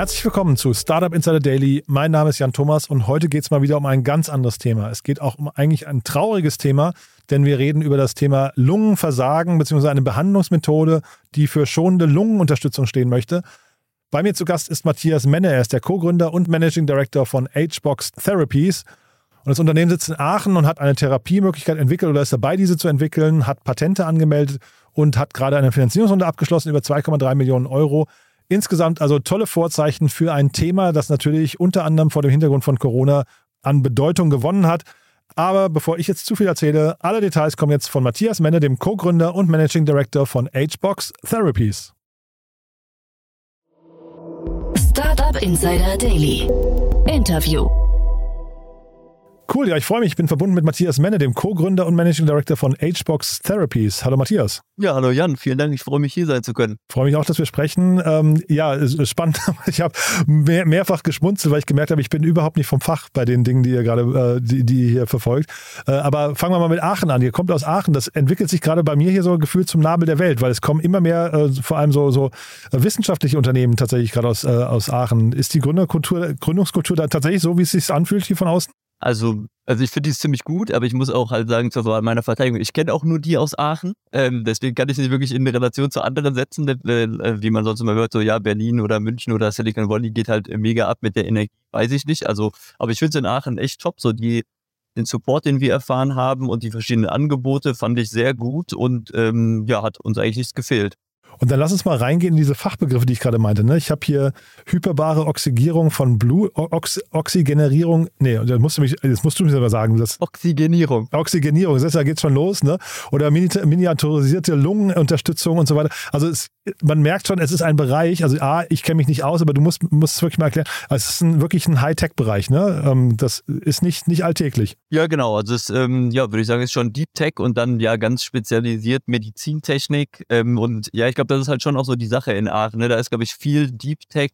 Herzlich willkommen zu Startup Insider Daily. Mein Name ist Jan Thomas und heute geht es mal wieder um ein ganz anderes Thema. Es geht auch um eigentlich ein trauriges Thema, denn wir reden über das Thema Lungenversagen bzw. eine Behandlungsmethode, die für schonende Lungenunterstützung stehen möchte. Bei mir zu Gast ist Matthias Menne. Er ist der Co-Gründer und Managing Director von HBox Therapies. Und das Unternehmen sitzt in Aachen und hat eine Therapiemöglichkeit entwickelt oder ist dabei, diese zu entwickeln, hat Patente angemeldet und hat gerade eine Finanzierungsrunde abgeschlossen über 2,3 Millionen Euro. Insgesamt also tolle Vorzeichen für ein Thema, das natürlich unter anderem vor dem Hintergrund von Corona an Bedeutung gewonnen hat. Aber bevor ich jetzt zu viel erzähle, alle Details kommen jetzt von Matthias Menne, dem Co-Gründer und Managing Director von HBox Therapies. Startup Insider Daily. Interview. Cool, ja, ich freue mich. Ich bin verbunden mit Matthias Menne, dem Co-Gründer und Managing Director von HBox Therapies. Hallo Matthias. Ja, hallo Jan, vielen Dank. Ich freue mich, hier sein zu können. Freue mich auch, dass wir sprechen. Ähm, ja, spannend. Ich habe mehr, mehrfach geschmunzelt, weil ich gemerkt habe, ich bin überhaupt nicht vom Fach bei den Dingen, die ihr gerade, äh, die, die ihr hier verfolgt. Äh, aber fangen wir mal mit Aachen an. Ihr kommt aus Aachen. Das entwickelt sich gerade bei mir hier so gefühlt zum Nabel der Welt, weil es kommen immer mehr, äh, vor allem so, so wissenschaftliche Unternehmen tatsächlich gerade aus, äh, aus Aachen. Ist die Gründerkultur, Gründungskultur da tatsächlich so, wie es sich anfühlt hier von außen? Also, also ich finde die ziemlich gut, aber ich muss auch halt sagen, zu meiner Verteidigung, ich kenne auch nur die aus Aachen. Ähm, deswegen kann ich nicht wirklich in Relation zu anderen setzen, äh, wie man sonst immer hört, so ja, Berlin oder München oder Silicon Valley geht halt mega ab mit der Energie, weiß ich nicht. Also, aber ich finde es in Aachen echt top. So die, den Support, den wir erfahren haben und die verschiedenen Angebote fand ich sehr gut und ähm, ja, hat uns eigentlich nichts gefehlt. Und dann lass uns mal reingehen in diese Fachbegriffe, die ich gerade meinte. Ne? Ich habe hier hyperbare Oxygierung von Blut, Ox, Oxygenerierung. Nee, das musst du mich, das musst du mir selber sagen. Das, Oxygenierung. Oxygenierung, das da geht's schon los, ne? Oder miniaturisierte Lungenunterstützung und so weiter. Also es, man merkt schon, es ist ein Bereich, also A, ich kenne mich nicht aus, aber du musst, musst es wirklich mal erklären. Also es ist ein, wirklich ein Hightech-Bereich, ne? Ähm, das ist nicht, nicht alltäglich. Ja, genau. Also es, ähm, ja, würde ich sagen, ist schon Deep Tech und dann ja ganz spezialisiert Medizintechnik. Ähm, und ja, ich glaube, das ist halt schon auch so die Sache in Aachen. Ne? Da ist, glaube ich, viel Deep Tech,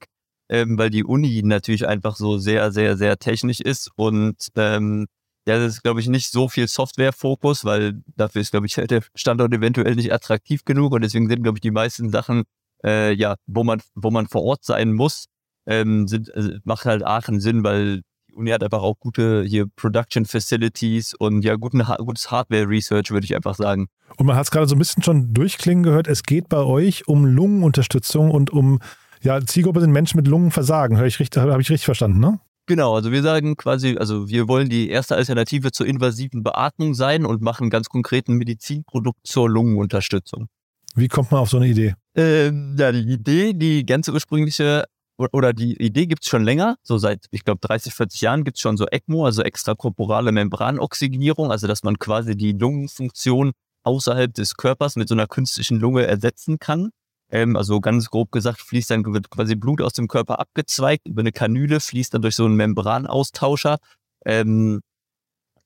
ähm, weil die Uni natürlich einfach so sehr, sehr, sehr technisch ist und ähm, ja, das ist, glaube ich, nicht so viel Software-Fokus, weil dafür ist, glaube ich, der Standort eventuell nicht attraktiv genug und deswegen sind, glaube ich, die meisten Sachen, äh, ja, wo man, wo man vor Ort sein muss, ähm, sind, äh, macht halt Aachen Sinn, weil die Uni hat einfach auch gute hier Production Facilities und ja, guten, gutes Hardware-Research, würde ich einfach sagen. Und man hat es gerade so ein bisschen schon durchklingen gehört, es geht bei euch um Lungenunterstützung und um, ja, Zielgruppe sind Menschen mit Lungenversagen. Habe ich richtig verstanden, ne? Genau, also wir sagen quasi, also wir wollen die erste Alternative zur invasiven Beatmung sein und machen ganz konkreten Medizinprodukt zur Lungenunterstützung. Wie kommt man auf so eine Idee? Ähm, ja, die Idee, die ganz ursprüngliche, oder die Idee gibt's schon länger, so seit, ich glaube, 30, 40 Jahren gibt's schon so ECMO, also extrakorporale Membranoxygenierung, also dass man quasi die Lungenfunktion außerhalb des Körpers mit so einer künstlichen Lunge ersetzen kann. Ähm, also ganz grob gesagt, fließt dann wird quasi Blut aus dem Körper abgezweigt über eine Kanüle, fließt dann durch so einen Membranaustauscher. Ähm,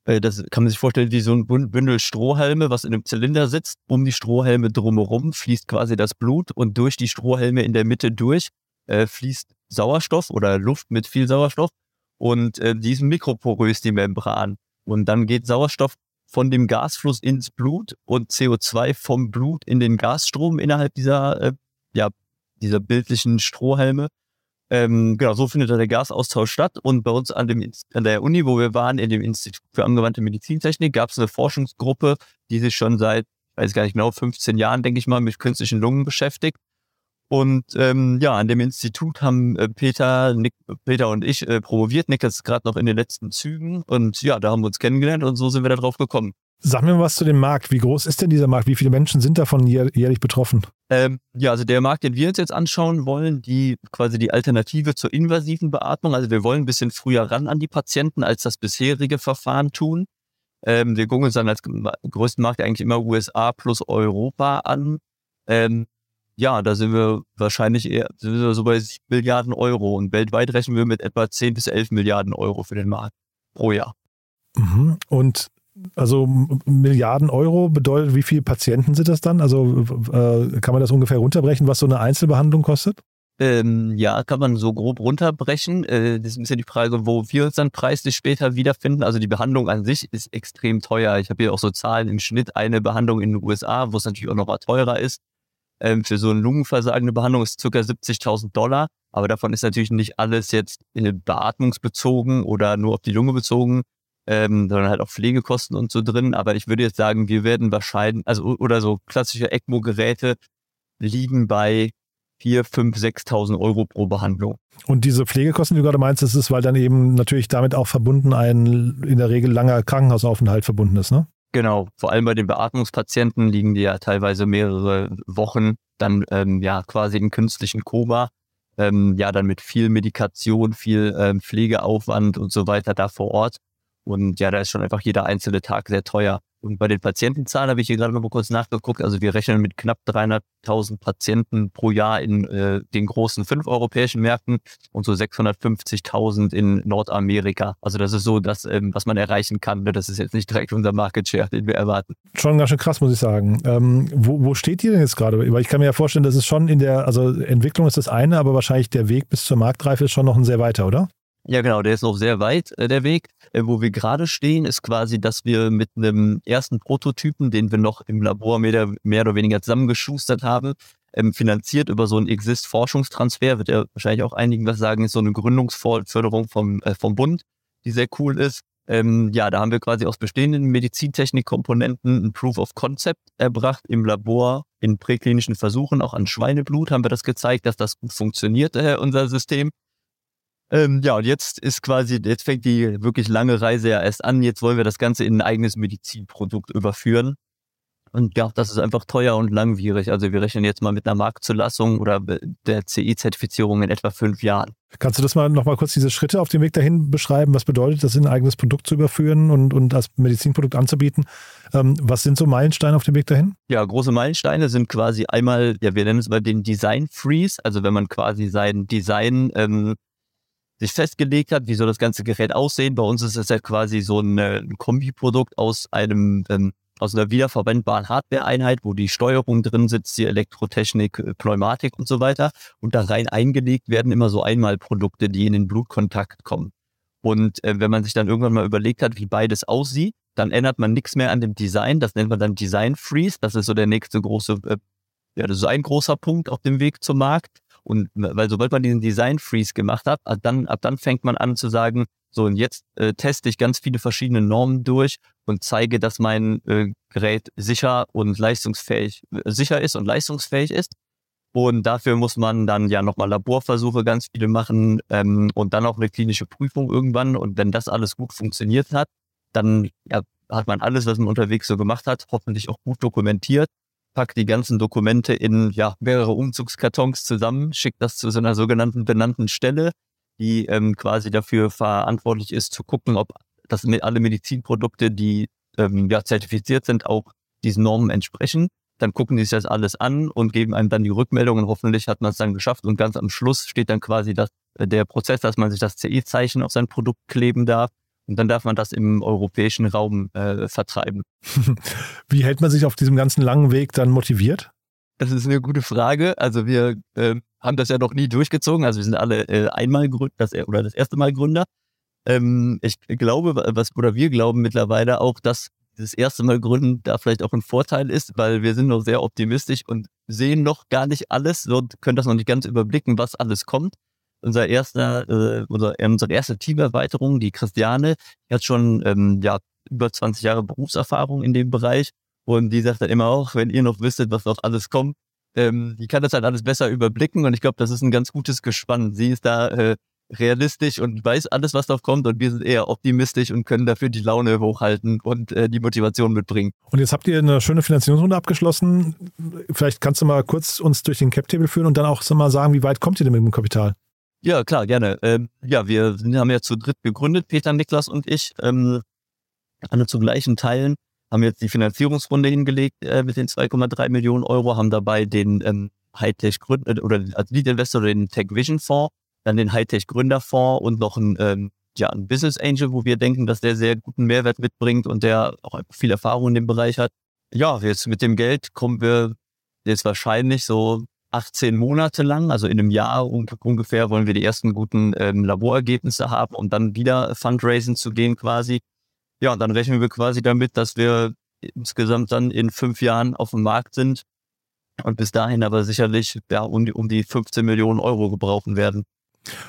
äh, das kann man sich vorstellen wie so ein Bündel Strohhalme, was in einem Zylinder sitzt. Um die Strohhalme drumherum fließt quasi das Blut und durch die Strohhalme in der Mitte durch äh, fließt Sauerstoff oder Luft mit viel Sauerstoff und äh, die ist mikroporös, die Membran. Und dann geht Sauerstoff von dem Gasfluss ins Blut und CO2 vom Blut in den Gasstrom innerhalb dieser, äh, ja, dieser bildlichen Strohhalme. Ähm, genau, so findet der Gasaustausch statt. Und bei uns an, dem, an der Uni, wo wir waren, in dem Institut für angewandte Medizintechnik, gab es eine Forschungsgruppe, die sich schon seit, weiß gar nicht genau, 15 Jahren, denke ich mal, mit künstlichen Lungen beschäftigt. Und ähm, ja, an dem Institut haben äh, Peter, Nick, Peter und ich äh, promoviert. Nick ist gerade noch in den letzten Zügen. Und ja, da haben wir uns kennengelernt und so sind wir da drauf gekommen. Sag mir mal was zu dem Markt. Wie groß ist denn dieser Markt? Wie viele Menschen sind davon jährlich betroffen? Ähm, ja, also der Markt, den wir uns jetzt anschauen wollen, die quasi die Alternative zur invasiven Beatmung. Also wir wollen ein bisschen früher ran an die Patienten, als das bisherige Verfahren tun. Ähm, wir gucken uns dann als größten Markt eigentlich immer USA plus Europa an. Ähm, ja, da sind wir wahrscheinlich eher sind wir so bei 7 Milliarden Euro und weltweit rechnen wir mit etwa 10 bis 11 Milliarden Euro für den Markt pro Jahr. Mhm. Und also Milliarden Euro bedeutet, wie viele Patienten sind das dann? Also äh, kann man das ungefähr runterbrechen, was so eine Einzelbehandlung kostet? Ähm, ja, kann man so grob runterbrechen. Äh, das ist ein bisschen die Frage, wo wir uns dann preislich später wiederfinden. Also die Behandlung an sich ist extrem teuer. Ich habe hier auch so Zahlen im Schnitt. Eine Behandlung in den USA, wo es natürlich auch noch mal teurer ist, ähm, für so eine lungenversagende Behandlung ist circa 70.000 Dollar. Aber davon ist natürlich nicht alles jetzt äh, beatmungsbezogen oder nur auf die Lunge bezogen, ähm, sondern halt auch Pflegekosten und so drin. Aber ich würde jetzt sagen, wir werden wahrscheinlich, also oder so klassische ECMO-Geräte liegen bei 4, 5, 6.000 Euro pro Behandlung. Und diese Pflegekosten, die du gerade meinst, das ist, weil dann eben natürlich damit auch verbunden ein in der Regel langer Krankenhausaufenthalt verbunden ist, ne? Genau, vor allem bei den Beatmungspatienten liegen die ja teilweise mehrere Wochen dann ähm, ja quasi in künstlichen Koma. Ähm, ja, dann mit viel Medikation, viel ähm, Pflegeaufwand und so weiter da vor Ort. Und ja, da ist schon einfach jeder einzelne Tag sehr teuer. Und bei den Patientenzahlen habe ich hier gerade noch mal kurz nachgeguckt. Also wir rechnen mit knapp 300.000 Patienten pro Jahr in äh, den großen fünf europäischen Märkten und so 650.000 in Nordamerika. Also das ist so das, ähm, was man erreichen kann. Ne? Das ist jetzt nicht direkt unser Market Share, den wir erwarten. Schon ganz schön krass, muss ich sagen. Ähm, wo, wo steht ihr denn jetzt gerade? Weil ich kann mir ja vorstellen, das ist schon in der, also Entwicklung ist das eine, aber wahrscheinlich der Weg bis zur Marktreife ist schon noch ein sehr weiter, oder? Ja, genau, der ist noch sehr weit, äh, der Weg. Äh, wo wir gerade stehen, ist quasi, dass wir mit einem ersten Prototypen, den wir noch im Labor mehr, mehr oder weniger zusammengeschustert haben, ähm, finanziert über so einen Exist-Forschungstransfer, wird ja wahrscheinlich auch einigen was sagen, ist so eine Gründungsförderung vom, äh, vom Bund, die sehr cool ist. Ähm, ja, da haben wir quasi aus bestehenden Medizintechnikkomponenten ein Proof of Concept erbracht im Labor in präklinischen Versuchen, auch an Schweineblut haben wir das gezeigt, dass das gut funktioniert, äh, unser System. Ähm, ja, und jetzt ist quasi, jetzt fängt die wirklich lange Reise ja erst an. Jetzt wollen wir das Ganze in ein eigenes Medizinprodukt überführen. Und ja, das ist einfach teuer und langwierig. Also wir rechnen jetzt mal mit einer Marktzulassung oder der CE-Zertifizierung in etwa fünf Jahren. Kannst du das mal nochmal kurz diese Schritte auf dem Weg dahin beschreiben? Was bedeutet das, in ein eigenes Produkt zu überführen und, und als Medizinprodukt anzubieten? Ähm, was sind so Meilensteine auf dem Weg dahin? Ja, große Meilensteine sind quasi einmal, ja, wir nennen es mal den Design Freeze. Also wenn man quasi sein Design ähm, sich festgelegt hat, wie soll das ganze Gerät aussehen. Bei uns ist es ja quasi so ein, äh, ein Kombiprodukt aus einem ähm, aus einer wiederverwendbaren Hardware-Einheit, wo die Steuerung drin sitzt, die Elektrotechnik, äh, Pneumatik und so weiter. Und da rein eingelegt werden immer so Einmalprodukte, die in den Blutkontakt kommen. Und äh, wenn man sich dann irgendwann mal überlegt hat, wie beides aussieht, dann ändert man nichts mehr an dem Design. Das nennt man dann Design Freeze. Das ist so der nächste große, äh, ja, das ist ein großer Punkt auf dem Weg zum Markt. Und weil sobald man diesen Design Freeze gemacht hat, ab dann, ab dann fängt man an zu sagen, so und jetzt äh, teste ich ganz viele verschiedene Normen durch und zeige, dass mein äh, Gerät sicher und leistungsfähig, äh, sicher ist und leistungsfähig ist. Und dafür muss man dann ja nochmal Laborversuche ganz viele machen ähm, und dann auch eine klinische Prüfung irgendwann. Und wenn das alles gut funktioniert hat, dann ja, hat man alles, was man unterwegs so gemacht hat, hoffentlich auch gut dokumentiert packt die ganzen Dokumente in ja, mehrere Umzugskartons zusammen, schickt das zu so einer sogenannten benannten Stelle, die ähm, quasi dafür verantwortlich ist, zu gucken, ob das alle Medizinprodukte, die ähm, ja, zertifiziert sind, auch diesen Normen entsprechen. Dann gucken die sich das alles an und geben einem dann die Rückmeldung und hoffentlich hat man es dann geschafft. Und ganz am Schluss steht dann quasi das, äh, der Prozess, dass man sich das CE-Zeichen auf sein Produkt kleben darf und dann darf man das im europäischen Raum äh, vertreiben. Wie hält man sich auf diesem ganzen langen Weg dann motiviert? Das ist eine gute Frage. Also wir äh, haben das ja noch nie durchgezogen. Also wir sind alle äh, einmal Gründer das, oder das erste Mal Gründer. Ähm, ich glaube, was oder wir glauben mittlerweile auch, dass das erste Mal gründen da vielleicht auch ein Vorteil ist, weil wir sind noch sehr optimistisch und sehen noch gar nicht alles und können das noch nicht ganz überblicken, was alles kommt unser erster, äh, unser, unsere erste Teamerweiterung, die Christiane, die hat schon ähm, ja, über 20 Jahre Berufserfahrung in dem Bereich. Und die sagt dann immer auch, wenn ihr noch wisstet, was noch alles kommt, ähm, die kann das halt alles besser überblicken. Und ich glaube, das ist ein ganz gutes Gespann. Sie ist da äh, realistisch und weiß alles, was noch kommt. Und wir sind eher optimistisch und können dafür die Laune hochhalten und äh, die Motivation mitbringen. Und jetzt habt ihr eine schöne Finanzierungsrunde abgeschlossen. Vielleicht kannst du mal kurz uns durch den Cap-Table führen und dann auch so mal sagen, wie weit kommt ihr denn mit dem Kapital? Ja, klar, gerne. Ähm, ja, wir haben ja zu dritt gegründet, Peter, Niklas und ich. Ähm, alle zu gleichen Teilen. Haben jetzt die Finanzierungsrunde hingelegt äh, mit den 2,3 Millionen Euro, haben dabei den ähm, Hightech Gründer äh, oder als Lead Investor den Tech Vision Fonds, dann den Hightech Gründerfonds und noch ein, ähm, ja, ein Business Angel, wo wir denken, dass der sehr guten Mehrwert mitbringt und der auch viel Erfahrung in dem Bereich hat. Ja, jetzt mit dem Geld kommen wir jetzt wahrscheinlich so 18 Monate lang, also in einem Jahr ungefähr, wollen wir die ersten guten ähm, Laborergebnisse haben, um dann wieder Fundraising zu gehen quasi. Ja, und dann rechnen wir quasi damit, dass wir insgesamt dann in fünf Jahren auf dem Markt sind und bis dahin aber sicherlich ja, um, die, um die 15 Millionen Euro gebrauchen werden.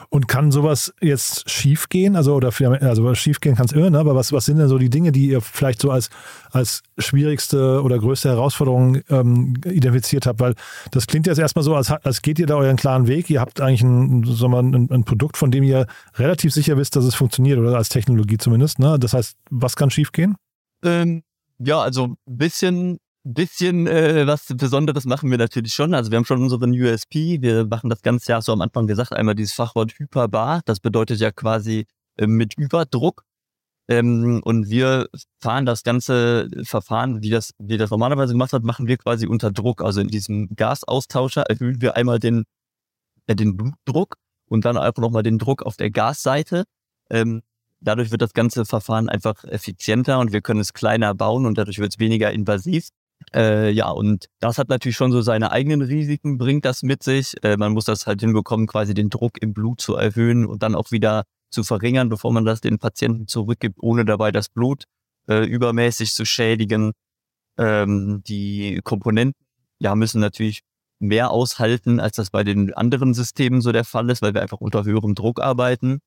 Und kann sowas jetzt schiefgehen? Also, oder also schiefgehen kann es immer, ne? aber was, was sind denn so die Dinge, die ihr vielleicht so als, als schwierigste oder größte Herausforderung ähm, identifiziert habt? Weil das klingt jetzt erstmal so, als, als geht ihr da euren klaren Weg. Ihr habt eigentlich ein, so mal ein, ein Produkt, von dem ihr relativ sicher wisst, dass es funktioniert, oder als Technologie zumindest. Ne? Das heißt, was kann schiefgehen? Ähm, ja, also ein bisschen bisschen äh, was Besonderes machen wir natürlich schon. Also wir haben schon unseren USP. Wir machen das ganze Jahr so am Anfang gesagt, einmal dieses Fachwort hyperbar. Das bedeutet ja quasi äh, mit Überdruck. Ähm, und wir fahren das ganze Verfahren, wie das, wie das normalerweise gemacht hat, machen wir quasi unter Druck. Also in diesem Gasaustauscher erhöhen wir einmal den, äh, den Blutdruck und dann einfach nochmal den Druck auf der Gasseite. Ähm, dadurch wird das ganze Verfahren einfach effizienter und wir können es kleiner bauen und dadurch wird es weniger invasiv. Äh, ja, und das hat natürlich schon so seine eigenen Risiken, bringt das mit sich. Äh, man muss das halt hinbekommen, quasi den Druck im Blut zu erhöhen und dann auch wieder zu verringern, bevor man das den Patienten zurückgibt, ohne dabei das Blut äh, übermäßig zu schädigen. Ähm, die Komponenten ja, müssen natürlich mehr aushalten, als das bei den anderen Systemen so der Fall ist, weil wir einfach unter höherem Druck arbeiten.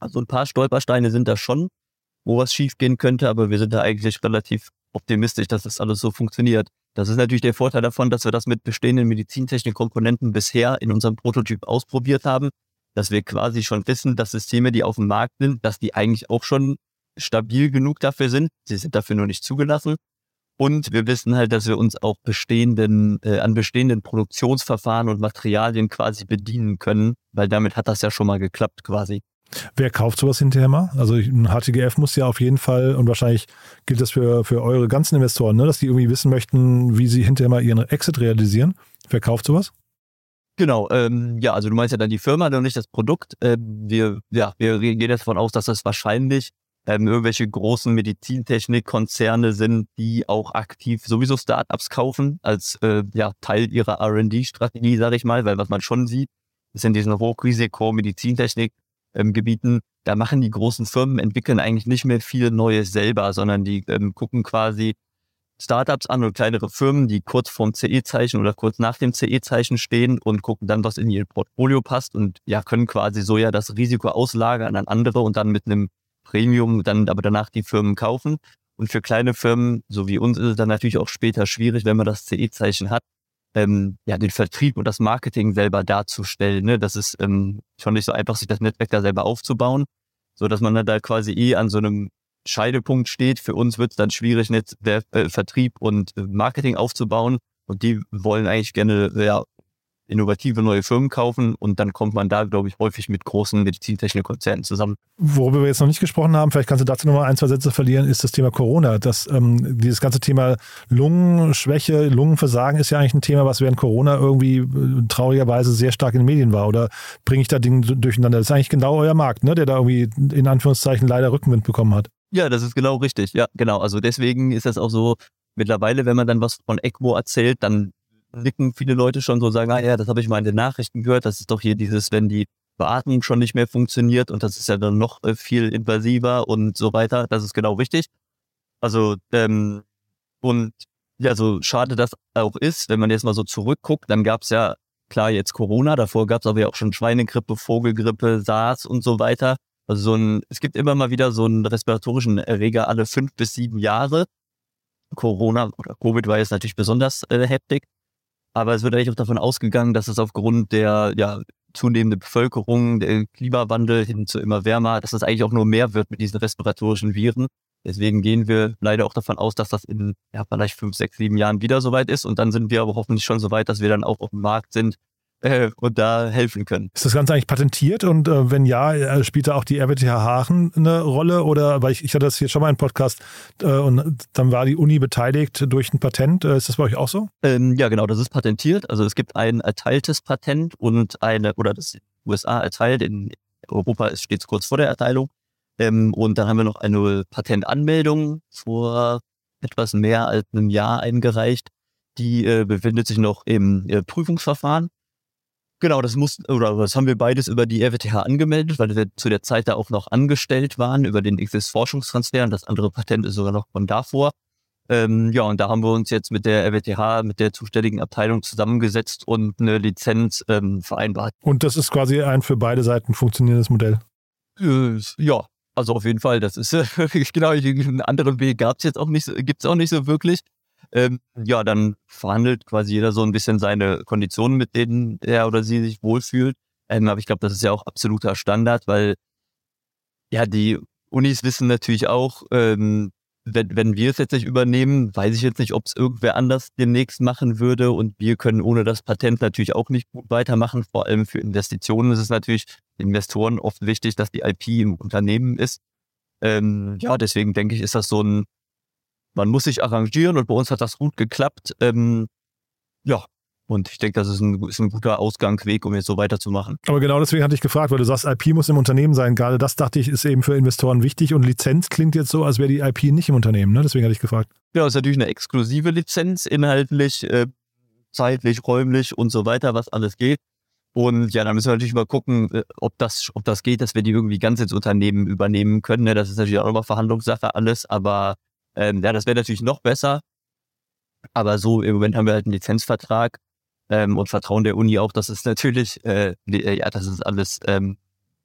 Also ein paar Stolpersteine sind da schon, wo was schiefgehen könnte, aber wir sind da eigentlich relativ optimistisch, dass das alles so funktioniert. Das ist natürlich der Vorteil davon, dass wir das mit bestehenden Medizintechnikkomponenten bisher in unserem Prototyp ausprobiert haben, dass wir quasi schon wissen, dass Systeme, die auf dem Markt sind, dass die eigentlich auch schon stabil genug dafür sind. Sie sind dafür nur nicht zugelassen. Und wir wissen halt, dass wir uns auch bestehenden, äh, an bestehenden Produktionsverfahren und Materialien quasi bedienen können, weil damit hat das ja schon mal geklappt quasi. Wer kauft sowas hinterher mal? Also ein HTGF muss ja auf jeden Fall, und wahrscheinlich gilt das für, für eure ganzen Investoren, ne, dass die irgendwie wissen möchten, wie sie hinterher mal ihren Exit realisieren. Wer kauft sowas? Genau, ähm, ja, also du meinst ja dann die Firma und nicht das Produkt. Ähm, wir, ja, wir gehen jetzt davon aus, dass das wahrscheinlich ähm, irgendwelche großen Medizintechnikkonzerne sind, die auch aktiv sowieso Startups kaufen als äh, ja, Teil ihrer R&D-Strategie, sage ich mal, weil was man schon sieht, ist in diesen Hochrisiko-Medizintechnik ähm, Gebieten, da machen die großen Firmen, entwickeln eigentlich nicht mehr viel Neues selber, sondern die ähm, gucken quasi Startups an und kleinere Firmen, die kurz vorm CE-Zeichen oder kurz nach dem CE-Zeichen stehen und gucken dann, was in ihr Portfolio passt und ja, können quasi so ja das Risiko auslagern an andere und dann mit einem Premium dann aber danach die Firmen kaufen. Und für kleine Firmen, so wie uns, ist es dann natürlich auch später schwierig, wenn man das CE-Zeichen hat, ähm, ja, den Vertrieb und das Marketing selber darzustellen. Ne? Das ist ähm, schon nicht so einfach, sich das Netzwerk da selber aufzubauen, so dass man dann da quasi eh an so einem Scheidepunkt steht. Für uns wird es dann schwierig, Netzwerk, äh, Vertrieb und äh, Marketing aufzubauen. Und die wollen eigentlich gerne ja, innovative neue Firmen kaufen und dann kommt man da, glaube ich, häufig mit großen Medizintechnikkonzernen zusammen. Worüber wir jetzt noch nicht gesprochen haben, vielleicht kannst du dazu noch mal ein, zwei Sätze verlieren, ist das Thema Corona. Das, ähm, dieses ganze Thema Lungenschwäche, Lungenversagen ist ja eigentlich ein Thema, was während Corona irgendwie äh, traurigerweise sehr stark in den Medien war. Oder bringe ich da Dinge durcheinander? Das ist eigentlich genau euer Markt, ne? der da irgendwie in Anführungszeichen leider Rückenwind bekommen hat. Ja, das ist genau richtig. Ja, genau. Also deswegen ist das auch so, mittlerweile, wenn man dann was von ECMO erzählt, dann nicken viele Leute schon so, sagen, ah ja, das habe ich mal in den Nachrichten gehört, das ist doch hier dieses, wenn die Beatmung schon nicht mehr funktioniert und das ist ja dann noch äh, viel invasiver und so weiter. Das ist genau wichtig. Also, ähm, und ja, so schade das auch ist, wenn man jetzt mal so zurückguckt, dann gab es ja klar jetzt Corona, davor gab es aber ja auch schon Schweinegrippe, Vogelgrippe, SARS und so weiter. Also so ein, es gibt immer mal wieder so einen respiratorischen Erreger alle fünf bis sieben Jahre. Corona oder Covid war jetzt natürlich besonders äh, heftig. Aber es wird eigentlich auch davon ausgegangen, dass es aufgrund der ja, zunehmenden Bevölkerung, der Klimawandel hin zu immer wärmer, dass es eigentlich auch nur mehr wird mit diesen respiratorischen Viren. Deswegen gehen wir leider auch davon aus, dass das in ja, vielleicht fünf, sechs, sieben Jahren wieder soweit ist. Und dann sind wir aber hoffentlich schon so weit, dass wir dann auch auf dem Markt sind, äh, und da helfen können. Ist das Ganze eigentlich patentiert und äh, wenn ja, äh, spielt da auch die RWTH Aachen eine Rolle oder weil ich, ich hatte das jetzt schon mal im Podcast äh, und dann war die Uni beteiligt durch ein Patent. Äh, ist das bei euch auch so? Ähm, ja, genau, das ist patentiert. Also es gibt ein erteiltes Patent und eine, oder das USA erteilt, in Europa steht es kurz vor der Erteilung. Ähm, und dann haben wir noch eine Patentanmeldung vor etwas mehr als einem Jahr eingereicht. Die äh, befindet sich noch im äh, Prüfungsverfahren. Genau, das muss, oder das haben wir beides über die RWTH angemeldet, weil wir zu der Zeit da auch noch angestellt waren über den XS-Forschungstransfer und das andere Patent ist sogar noch von davor. Ähm, ja, und da haben wir uns jetzt mit der RWTH, mit der zuständigen Abteilung zusammengesetzt und eine Lizenz ähm, vereinbart. Und das ist quasi ein für beide Seiten funktionierendes Modell. Äh, ja, also auf jeden Fall. Das ist äh, genau einen anderen Weg gab es jetzt auch nicht, gibt es auch nicht so wirklich. Ähm, ja, dann verhandelt quasi jeder so ein bisschen seine Konditionen, mit denen er oder sie sich wohlfühlt. Ähm, aber ich glaube, das ist ja auch absoluter Standard, weil ja die Unis wissen natürlich auch, ähm, wenn, wenn wir es jetzt nicht übernehmen, weiß ich jetzt nicht, ob es irgendwer anders demnächst machen würde. Und wir können ohne das Patent natürlich auch nicht gut weitermachen. Vor allem für Investitionen ist es natürlich Investoren oft wichtig, dass die IP im Unternehmen ist. Ähm, ja, deswegen denke ich, ist das so ein, man muss sich arrangieren und bei uns hat das gut geklappt. Ähm, ja, und ich denke, das ist ein, ist ein guter Ausgangsweg, um jetzt so weiterzumachen. Aber genau deswegen hatte ich gefragt, weil du sagst, IP muss im Unternehmen sein. Gerade das dachte ich, ist eben für Investoren wichtig. Und Lizenz klingt jetzt so, als wäre die IP nicht im Unternehmen. Ne? Deswegen hatte ich gefragt. Ja, ist natürlich eine exklusive Lizenz, inhaltlich, äh, zeitlich, räumlich und so weiter, was alles geht. Und ja, da müssen wir natürlich mal gucken, äh, ob das, ob das geht, dass wir die irgendwie ganz ins Unternehmen übernehmen können. Ne? Das ist natürlich auch immer Verhandlungssache alles, aber ähm, ja, das wäre natürlich noch besser. Aber so im Moment haben wir halt einen Lizenzvertrag ähm, und vertrauen der Uni auch, dass es natürlich, äh, äh, ja, dass es alles ähm,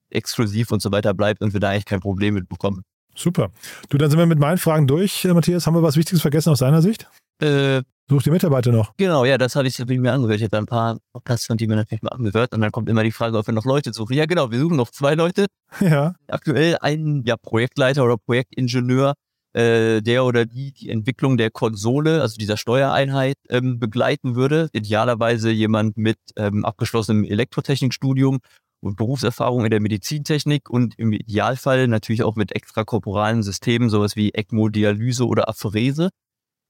exklusiv und so weiter bleibt und wir da eigentlich kein Problem mit bekommen. Super. Du, dann sind wir mit meinen Fragen durch, äh, Matthias. Haben wir was Wichtiges vergessen aus deiner Sicht? Äh, Such die Mitarbeiter noch. Genau, ja, das hatte ich, hab ich mir angehört. Ich habe ein paar Podcasts von die mir natürlich mal angehört und dann kommt immer die Frage, ob wir noch Leute suchen. Ja, genau, wir suchen noch zwei Leute. Ja. Aktuell einen ja, Projektleiter oder Projektingenieur, äh, der oder die die Entwicklung der Konsole, also dieser Steuereinheit, ähm, begleiten würde. Idealerweise jemand mit ähm, abgeschlossenem Elektrotechnikstudium und Berufserfahrung in der Medizintechnik und im Idealfall natürlich auch mit extrakorporalen Systemen, sowas wie ECMO, Dialyse oder Apherese.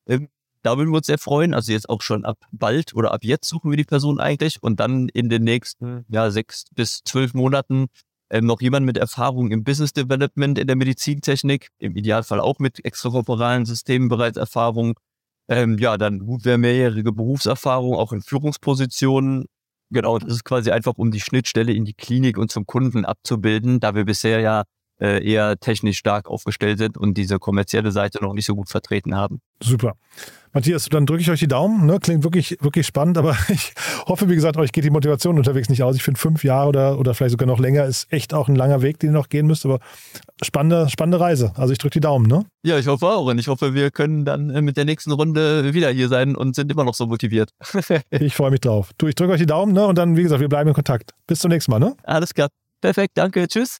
Ähm, da würden wir uns sehr freuen. Also jetzt auch schon ab bald oder ab jetzt suchen wir die Person eigentlich und dann in den nächsten ja, sechs bis zwölf Monaten ähm, noch jemand mit Erfahrung im Business Development in der Medizintechnik, im Idealfall auch mit extrakorporalen Systemen bereits Erfahrung. Ähm, ja, dann gut wäre mehrjährige Berufserfahrung, auch in Führungspositionen. Genau, das ist quasi einfach, um die Schnittstelle in die Klinik und zum Kunden abzubilden, da wir bisher ja äh, eher technisch stark aufgestellt sind und diese kommerzielle Seite noch nicht so gut vertreten haben. Super. Matthias, dann drücke ich euch die Daumen. Ne? Klingt wirklich, wirklich spannend, aber ich hoffe, wie gesagt, euch geht die Motivation unterwegs nicht aus. Ich finde, fünf Jahre oder, oder vielleicht sogar noch länger ist echt auch ein langer Weg, den ihr noch gehen müsst, aber spannende, spannende Reise. Also ich drücke die Daumen, ne? Ja, ich hoffe auch. Und ich hoffe, wir können dann äh, mit der nächsten Runde wieder hier sein und sind immer noch so motiviert. ich freue mich drauf. Du, ich drücke euch die Daumen, ne? Und dann, wie gesagt, wir bleiben in Kontakt. Bis zum nächsten Mal, ne? Alles klar. Perfekt, danke. Tschüss.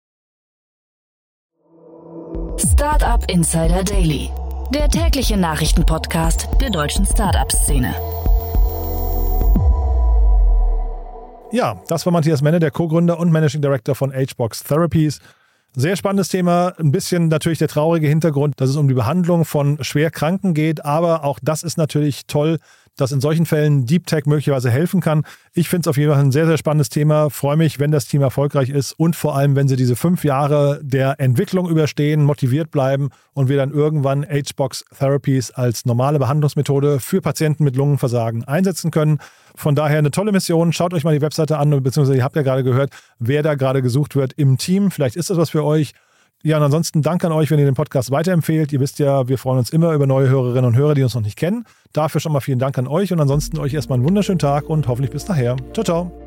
Startup Insider Daily, der tägliche Nachrichtenpodcast der deutschen Startup-Szene. Ja, das war Matthias Menne, der Co-Gründer und Managing Director von HBox Therapies. Sehr spannendes Thema, ein bisschen natürlich der traurige Hintergrund, dass es um die Behandlung von Schwerkranken geht, aber auch das ist natürlich toll, dass in solchen Fällen Deep Tech möglicherweise helfen kann. Ich finde es auf jeden Fall ein sehr, sehr spannendes Thema. Freue mich, wenn das Team erfolgreich ist und vor allem, wenn sie diese fünf Jahre der Entwicklung überstehen, motiviert bleiben und wir dann irgendwann HBox Therapies als normale Behandlungsmethode für Patienten mit Lungenversagen einsetzen können. Von daher eine tolle Mission. Schaut euch mal die Webseite an, beziehungsweise ihr habt ja gerade gehört, wer da gerade gesucht wird im Team. Vielleicht ist das was für euch. Ja, und ansonsten danke an euch, wenn ihr den Podcast weiterempfehlt. Ihr wisst ja, wir freuen uns immer über neue Hörerinnen und Hörer, die uns noch nicht kennen. Dafür schon mal vielen Dank an euch und ansonsten euch erstmal einen wunderschönen Tag und hoffentlich bis nachher. Ciao, ciao.